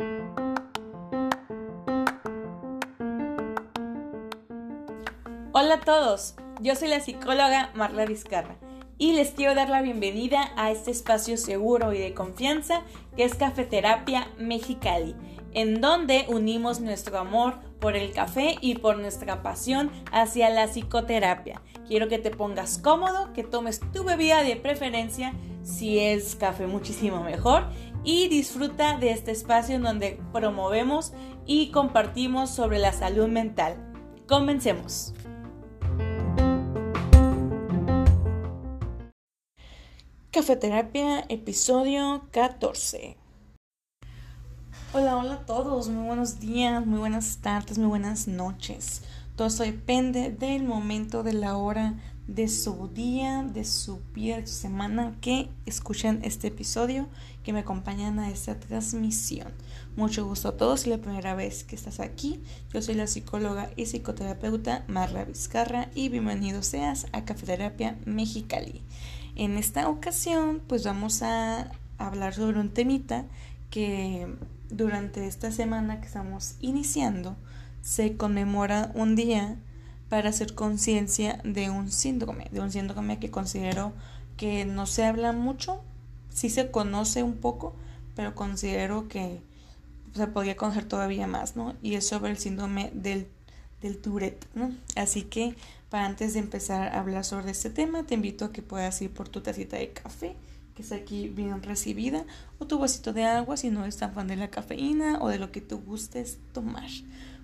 Hola a todos, yo soy la psicóloga Marla Vizcarra y les quiero dar la bienvenida a este espacio seguro y de confianza que es Cafeterapia Mexicali, en donde unimos nuestro amor por el café y por nuestra pasión hacia la psicoterapia. Quiero que te pongas cómodo, que tomes tu bebida de preferencia, si es café muchísimo mejor, y disfruta de este espacio en donde promovemos y compartimos sobre la salud mental. Comencemos. Cafeterapia, episodio 14. Hola, hola a todos, muy buenos días, muy buenas tardes, muy buenas noches. Todo esto depende del momento, de la hora, de su día, de su vida, de su semana que escuchen este episodio, que me acompañan a esta transmisión. Mucho gusto a todos, es la primera vez que estás aquí. Yo soy la psicóloga y psicoterapeuta Marla Vizcarra y bienvenido seas a Cafeterapia Mexicali. En esta ocasión, pues vamos a hablar sobre un temita que durante esta semana que estamos iniciando se conmemora un día para hacer conciencia de un síndrome, de un síndrome que considero que no se habla mucho, sí se conoce un poco, pero considero que se podría conocer todavía más, ¿no? Y es sobre el síndrome del, del Tourette, ¿no? Así que para antes de empezar a hablar sobre este tema, te invito a que puedas ir por tu tacita de café, que está aquí bien recibida, o tu vasito de agua si no eres tan fan de la cafeína o de lo que tú gustes tomar.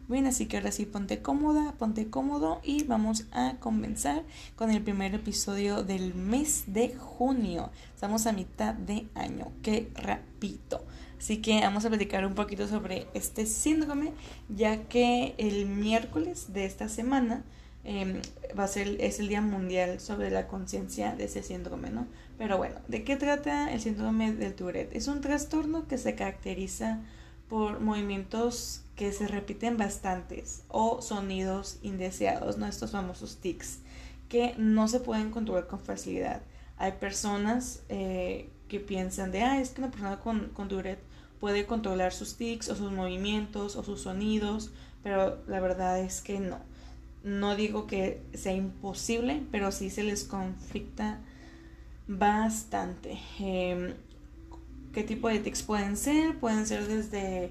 Bien, así que ahora sí ponte cómoda, ponte cómodo y vamos a comenzar con el primer episodio del mes de junio. Estamos a mitad de año, qué rapidito. Así que vamos a platicar un poquito sobre este síndrome, ya que el miércoles de esta semana Em, va a ser, es el Día Mundial sobre la conciencia de ese síndrome, ¿no? Pero bueno, ¿de qué trata el síndrome del Tourette? Es un trastorno que se caracteriza por movimientos que se repiten bastantes o sonidos indeseados, ¿no? Estos famosos tics, que no se pueden controlar con facilidad. Hay personas eh, que piensan de, ah, es que una persona con, con Tourette puede controlar sus tics o sus movimientos o sus sonidos, pero la verdad es que no no digo que sea imposible, pero sí se les conflicta bastante. Em, ¿Qué tipo de tics pueden ser? Pueden ser desde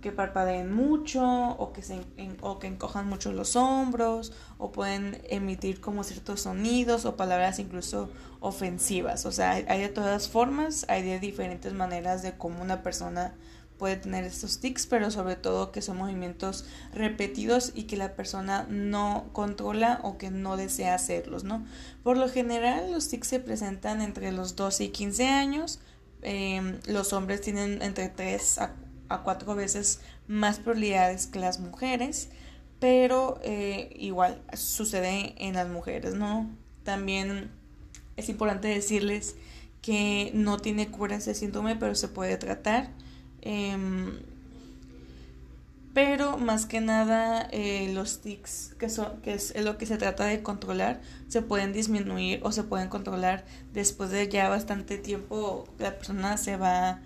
que parpadeen mucho o que, se, o que encojan mucho los hombros o pueden emitir como ciertos sonidos o palabras incluso ofensivas. O sea, hay de todas formas, hay de diferentes maneras de cómo una persona puede tener estos tics, pero sobre todo que son movimientos repetidos y que la persona no controla o que no desea hacerlos, ¿no? Por lo general, los tics se presentan entre los 12 y 15 años. Em, los hombres tienen entre 3 a, a 4 veces más probabilidades que las mujeres, pero eh, igual sucede en las mujeres, ¿no? También es importante decirles que no tiene cura ese síndrome, pero se puede tratar Em, pero más que nada eh, los tics, que, son, que es lo que se trata de controlar, se pueden disminuir o se pueden controlar después de ya bastante tiempo. La persona se va,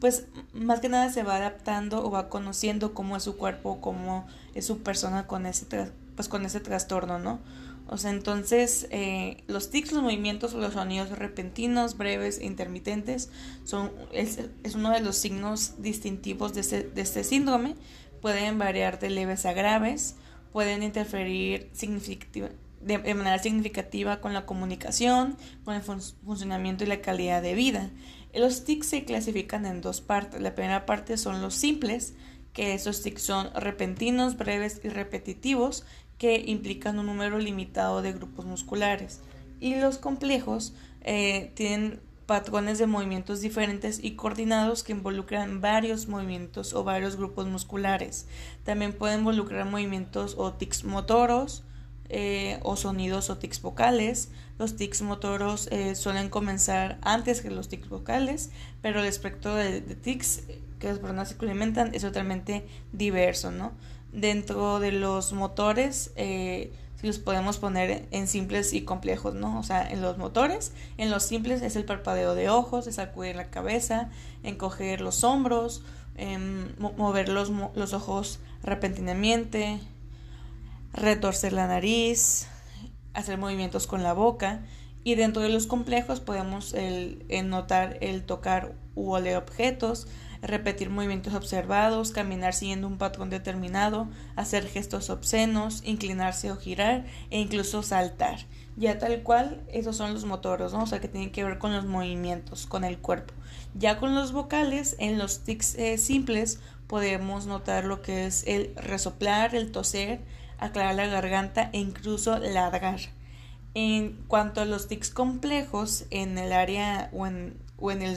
pues más que nada se va adaptando o va conociendo cómo es su cuerpo, cómo es su persona con ese, pues, con ese trastorno, ¿no? O sea, entonces eh, los tics, los movimientos o los sonidos repentinos, breves e intermitentes son, es, uno de los signos distintivos de este, de este síndrome. Pueden variar de leves a graves, pueden interferir de, de, manera significativa con la comunicación, con el funcionamiento y la calidad de vida. Los tics se clasifican en dos partes. La primera parte son los simples, que esos tics son repentinos, breves y repetitivos, que implican un número limitado de grupos musculares. Y los complejos eh, tienen patrones de movimientos diferentes y coordinados que involucran varios movimientos o varios grupos musculares. También pueden involucrar movimientos o tics motoros eh, o sonidos o tics vocales. Los tics motoros eh, suelen comenzar antes que los tics vocales, pero el espectro de, de tics que las personas experimentan es totalmente diverso, ¿no? dentro de los motores, eh, si los podemos poner en simples y complejos, ¿no? O sea, en los motores, en los simples es el parpadeo de ojos, es sacudir la cabeza, encoger los hombros em, mover los, los ojos repentinamente, retorcer la nariz, hacer movimientos con la boca y dentro de los complejos podemos el, notar el tocar u oler objetos, repetir movimientos observados, caminar siguiendo un patrón determinado, hacer gestos obscenos, inclinarse o girar e incluso saltar. Ya tal cual, esos son los motores, ¿no? O sea, que tienen que ver con los movimientos, con el cuerpo. Ya con los vocales, en los tics eh, simples, podemos notar lo que es el resoplar, el toser, aclarar la garganta e incluso ladrar. En cuanto a los tics complejos, en el área o en, el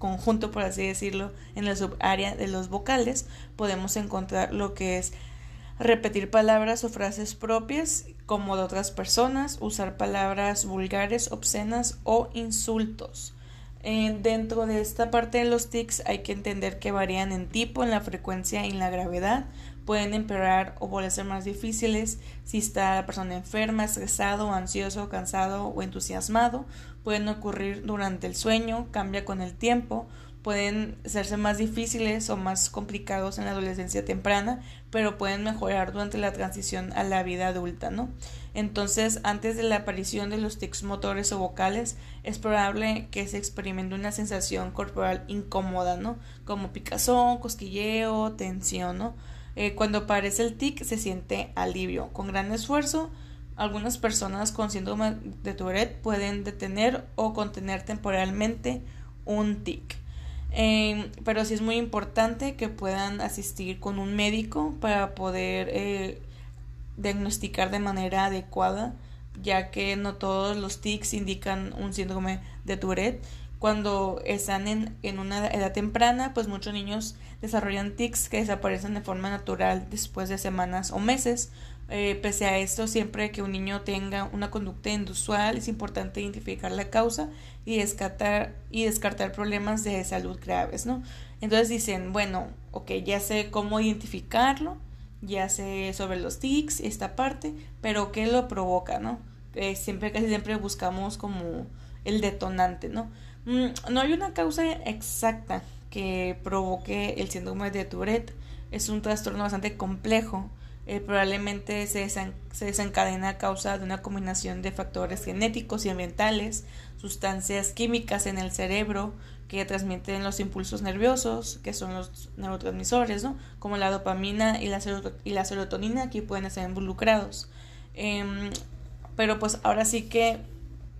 subconjunto, por así decirlo, en la subárea de los vocales, podemos encontrar lo que es repetir palabras o frases propias como de otras personas, usar palabras vulgares, obscenas o insultos. Eh, dentro de esta parte de los tics hay que entender que varían en tipo, en la frecuencia y en la gravedad. Pueden empeorar o volver a ser más difíciles si está la persona enferma, estresado, ansioso, cansado o entusiasmado. Pueden ocurrir durante el sueño, cambia con el tiempo, pueden hacerse más difíciles o más complicados en la adolescencia temprana, pero pueden mejorar durante la transición a la vida adulta, ¿no? Entonces, antes de la aparición de los tics motores o vocales, es probable que se experimente una sensación corporal incómoda, ¿no? Como picazón, cosquilleo, tensión, ¿no? Eh, cuando aparece el tic se siente alivio. Con gran esfuerzo, algunas personas con síndrome de Tourette pueden detener o contener temporalmente un tic. Em, pero sí es muy importante que puedan asistir con un médico para poder eh, diagnosticar de manera adecuada, ya que no todos los tics indican un síndrome de Tourette. Cuando están en, en una edad temprana, pues muchos niños desarrollan tics que desaparecen de forma natural después de semanas o meses. Eh, pese a esto, siempre que un niño tenga una conducta inusual, es importante identificar la causa y descartar, y descartar problemas de salud graves, ¿no? Entonces dicen, bueno, ok, ya sé cómo identificarlo, ya sé sobre los tics, esta parte, pero ¿qué lo provoca, no? Eh, siempre, casi siempre buscamos como el detonante, ¿no? Mm, no hay una causa exacta que provoque el síndrome de Tourette. Es un trastorno bastante complejo eh, probablemente se, se, desencadena a causa de una combinación de factores genéticos y ambientales, sustancias químicas en el cerebro que transmiten los impulsos nerviosos, que son los neurotransmisores, ¿no? como la dopamina y la, y la serotonina, que pueden estar involucrados. Em, pero pues ahora sí que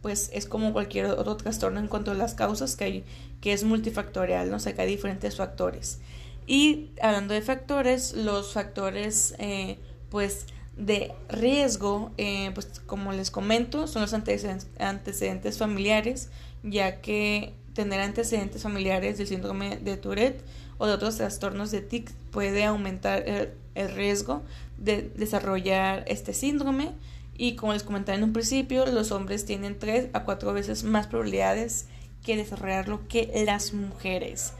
pues es como cualquier otro trastorno en cuanto a las causas que hay, que es multifactorial, ¿no? O sea, que hay diferentes factores. Y hablando de factores, los factores eh, pues de riesgo, eh, pues como les comento, son los antecedentes, familiares, ya que tener antecedentes familiares del síndrome de Tourette o de otros trastornos de TIC puede aumentar el, el riesgo de desarrollar este síndrome y como les comentaba en un principio, los hombres tienen tres a cuatro veces más probabilidades que desarrollarlo que las mujeres.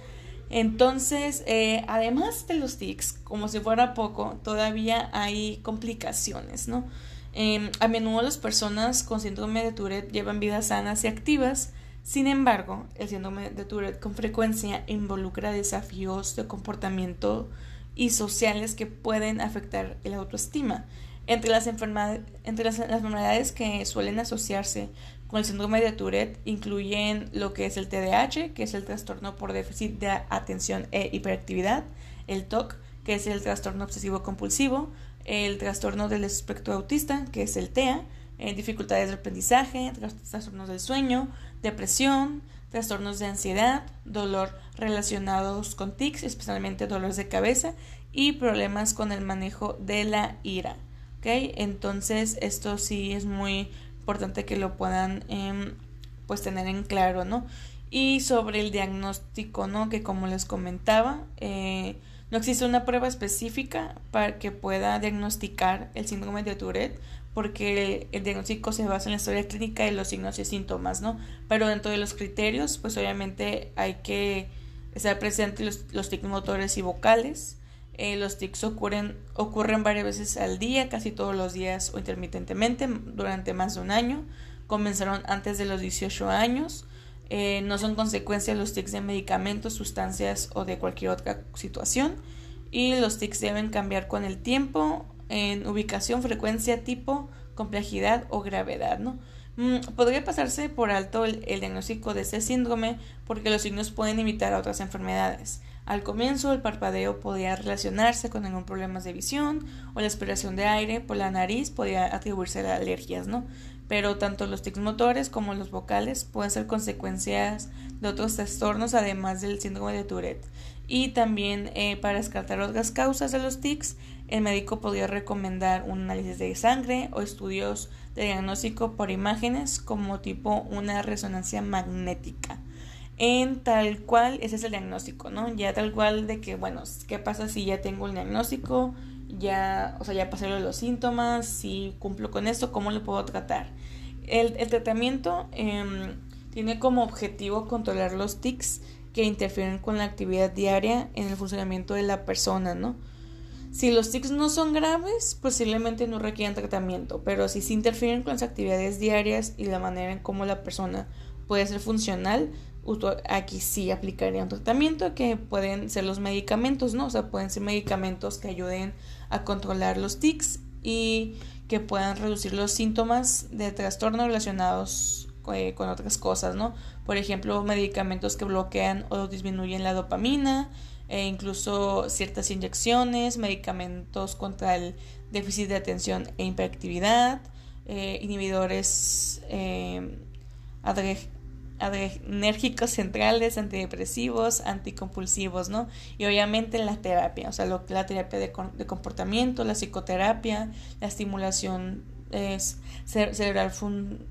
Entonces, eh, además de los tics, como si fuera poco, todavía hay complicaciones, ¿no? Em, a menudo las personas con síndrome de Tourette llevan vidas sanas y activas, sin embargo, el síndrome de Tourette con frecuencia involucra desafíos de comportamiento y sociales que pueden afectar el autoestima. Entre las, entre las enfermedades que suelen asociarse con el síndrome de Tourette incluyen lo que es el TDAH, que es el trastorno por déficit de atención e hiperactividad, el TOC, que es el trastorno obsesivo compulsivo, el trastorno del espectro autista, que es el TEA, eh, dificultades de aprendizaje, trastornos del sueño, depresión, trastornos de ansiedad, dolor relacionados con tics, especialmente dolores de cabeza y problemas con el manejo de la ira. ¿Okay? Entonces esto sí es muy importante que lo puedan em, pues tener en claro, ¿no? Y sobre el diagnóstico, ¿no? Que como les comentaba, eh, no existe una prueba específica para que pueda diagnosticar el síndrome de Tourette, porque el, diagnóstico se basa en la historia clínica y los signos y síntomas, ¿no? Pero dentro de los criterios, pues obviamente hay que estar presentes los, los motores y vocales. Eh, los tics ocurren, varias veces al día, casi todos los días o intermitentemente durante más de un año. Comenzaron antes de los 18 años. Eh, no son consecuencia los tics de medicamentos, sustancias o de cualquier otra situación. Y los tics deben cambiar con el tiempo en ubicación, frecuencia, tipo, complejidad o gravedad, ¿no? Mm, podría pasarse por alto el, diagnóstico de este síndrome porque los signos pueden imitar a otras enfermedades. Al comienzo, el parpadeo podría relacionarse con algún problema de visión o la expiración de aire por la nariz podría atribuirse a alergias, ¿no? Pero tanto los tics motores como los vocales pueden ser consecuencias de otros trastornos además del síndrome de Tourette. Y también eh, para descartar otras causas de los tics, el médico podría recomendar un análisis de sangre o estudios de diagnóstico por imágenes como tipo una resonancia magnética. En tal cual, ese es el diagnóstico, ¿no? Ya tal cual de que, bueno, ¿qué pasa si ya tengo el diagnóstico? Ya, o sea, ya pasé los síntomas, si cumplo con esto, ¿cómo lo puedo tratar? El, tratamiento em, tiene como objetivo controlar los tics que interfieren con la actividad diaria en el funcionamiento de la persona, ¿no? Si los tics no son graves, posiblemente no requieren tratamiento, pero si se interfieren con las actividades diarias y la manera en cómo la persona puede ser funcional, aquí sí aplicaría un tratamiento que pueden ser los medicamentos, ¿no? O sea, pueden ser medicamentos que ayuden a controlar los tics y que puedan reducir los síntomas de trastorno relacionados eh, con otras cosas, ¿no? Por ejemplo, medicamentos que bloquean o disminuyen la dopamina, e incluso ciertas inyecciones, medicamentos contra el déficit de atención e hiperactividad, eh, inhibidores eh, adrenérgicos centrales, antidepresivos, anticompulsivos, ¿no? Y obviamente la terapia, o sea, la terapia de, comportamiento, la psicoterapia, la estimulación cerebral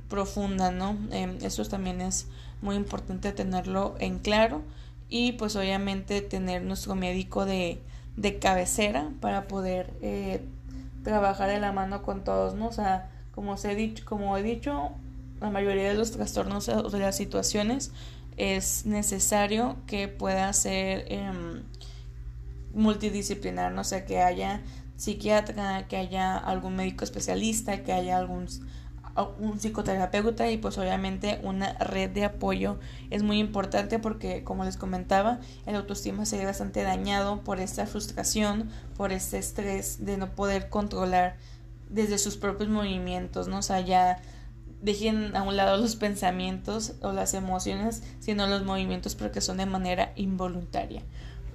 profunda, ¿no? Eh, eso también es muy importante tenerlo en claro y pues obviamente tener nuestro médico de, de cabecera para poder eh, trabajar de la mano con todos, ¿no? O sea, como, se he dicho, como he dicho, la mayoría de los trastornos o de las situaciones es necesario que pueda ser em, multidisciplinar, ¿no? O sea, que haya psiquiatra, que haya algún médico especialista, que haya algún un psicoterapeuta y pues obviamente una red de apoyo es muy importante porque como les comentaba el autoestima se ve bastante dañado por esta frustración por este estrés de no poder controlar desde sus propios movimientos no o sea ya dejen a un lado los pensamientos o las emociones sino los movimientos porque son de manera involuntaria.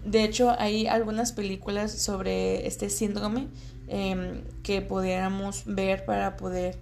De hecho hay algunas películas sobre este síndrome em, que pudiéramos ver para poder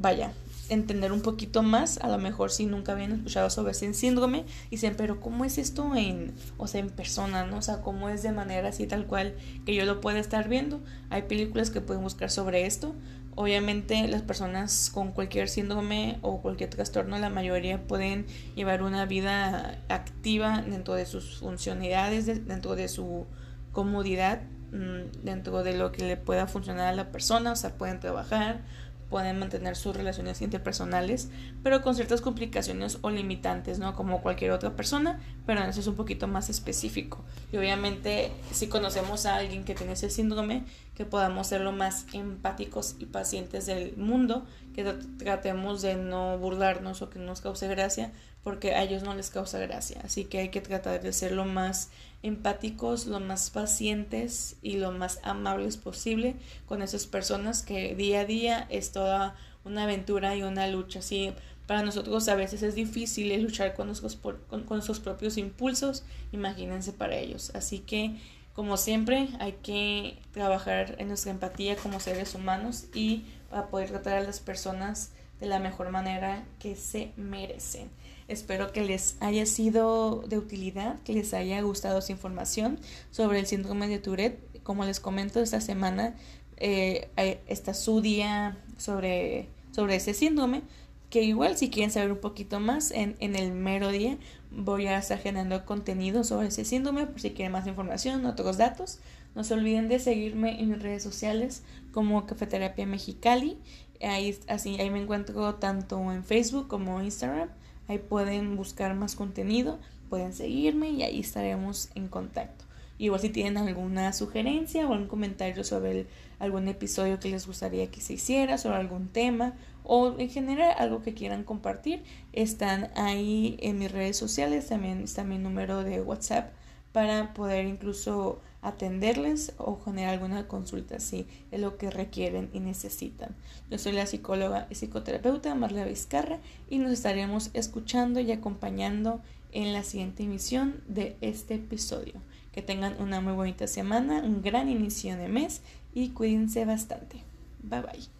vaya, entender un poquito más, a lo mejor si nunca habían escuchado sobre ese síndrome, y dicen, pero ¿cómo es esto en, o sea, en persona, no? O sea, ¿cómo es de manera así tal cual que yo lo pueda estar viendo? Hay películas que pueden buscar sobre esto. Obviamente las personas con cualquier síndrome o cualquier trastorno, la mayoría pueden llevar una vida activa dentro de sus funcionalidades, dentro de su comodidad, mm, dentro de lo que le pueda funcionar a la persona, o sea, pueden trabajar, pueden mantener sus relaciones interpersonales, pero con ciertas complicaciones o limitantes, ¿no? Como cualquier otra persona, pero eso es un poquito más específico. Y obviamente, si conocemos a alguien que tiene ese síndrome, que podamos ser lo más empáticos y pacientes del mundo, que tratemos de no burlarnos o que nos cause gracia, porque a ellos no les causa gracia. Así que hay que tratar de ser lo más empáticos, lo más pacientes y lo más amables posible con esas personas que día a día es toda una aventura y una lucha. Así para nosotros a veces es difícil luchar con nuestros, con, con nuestros propios impulsos, imagínense para ellos. Así que como siempre hay que trabajar en nuestra empatía como seres humanos y para poder tratar a las personas de la mejor manera que se merecen. Espero que les haya sido de utilidad, que les haya gustado esa información sobre el síndrome de Tourette. Como les comento, esta semana eh, está su día sobre, sobre ese síndrome, que igual si quieren saber un poquito más, en, en el mero día voy a estar generando contenido sobre ese síndrome, por si quieren más información, otros datos. No se olviden de seguirme en mis redes sociales como Cafeterapia Mexicali. Ahí, así, ahí me encuentro tanto en Facebook como Instagram. Ahí pueden buscar más contenido, pueden seguirme y ahí estaremos en contacto. Igual si tienen alguna sugerencia o algún comentario sobre algún episodio que les gustaría que se hiciera, sobre algún tema o en general algo que quieran compartir, están ahí en mis redes sociales, también está mi número de WhatsApp para poder incluso atenderles o generar alguna consulta si es lo que requieren y necesitan. Yo soy la psicóloga y psicoterapeuta Marla Vizcarra y nos estaremos escuchando y acompañando en la siguiente emisión de este episodio. Que tengan una muy bonita semana, un gran inicio de mes y cuídense bastante. Bye bye.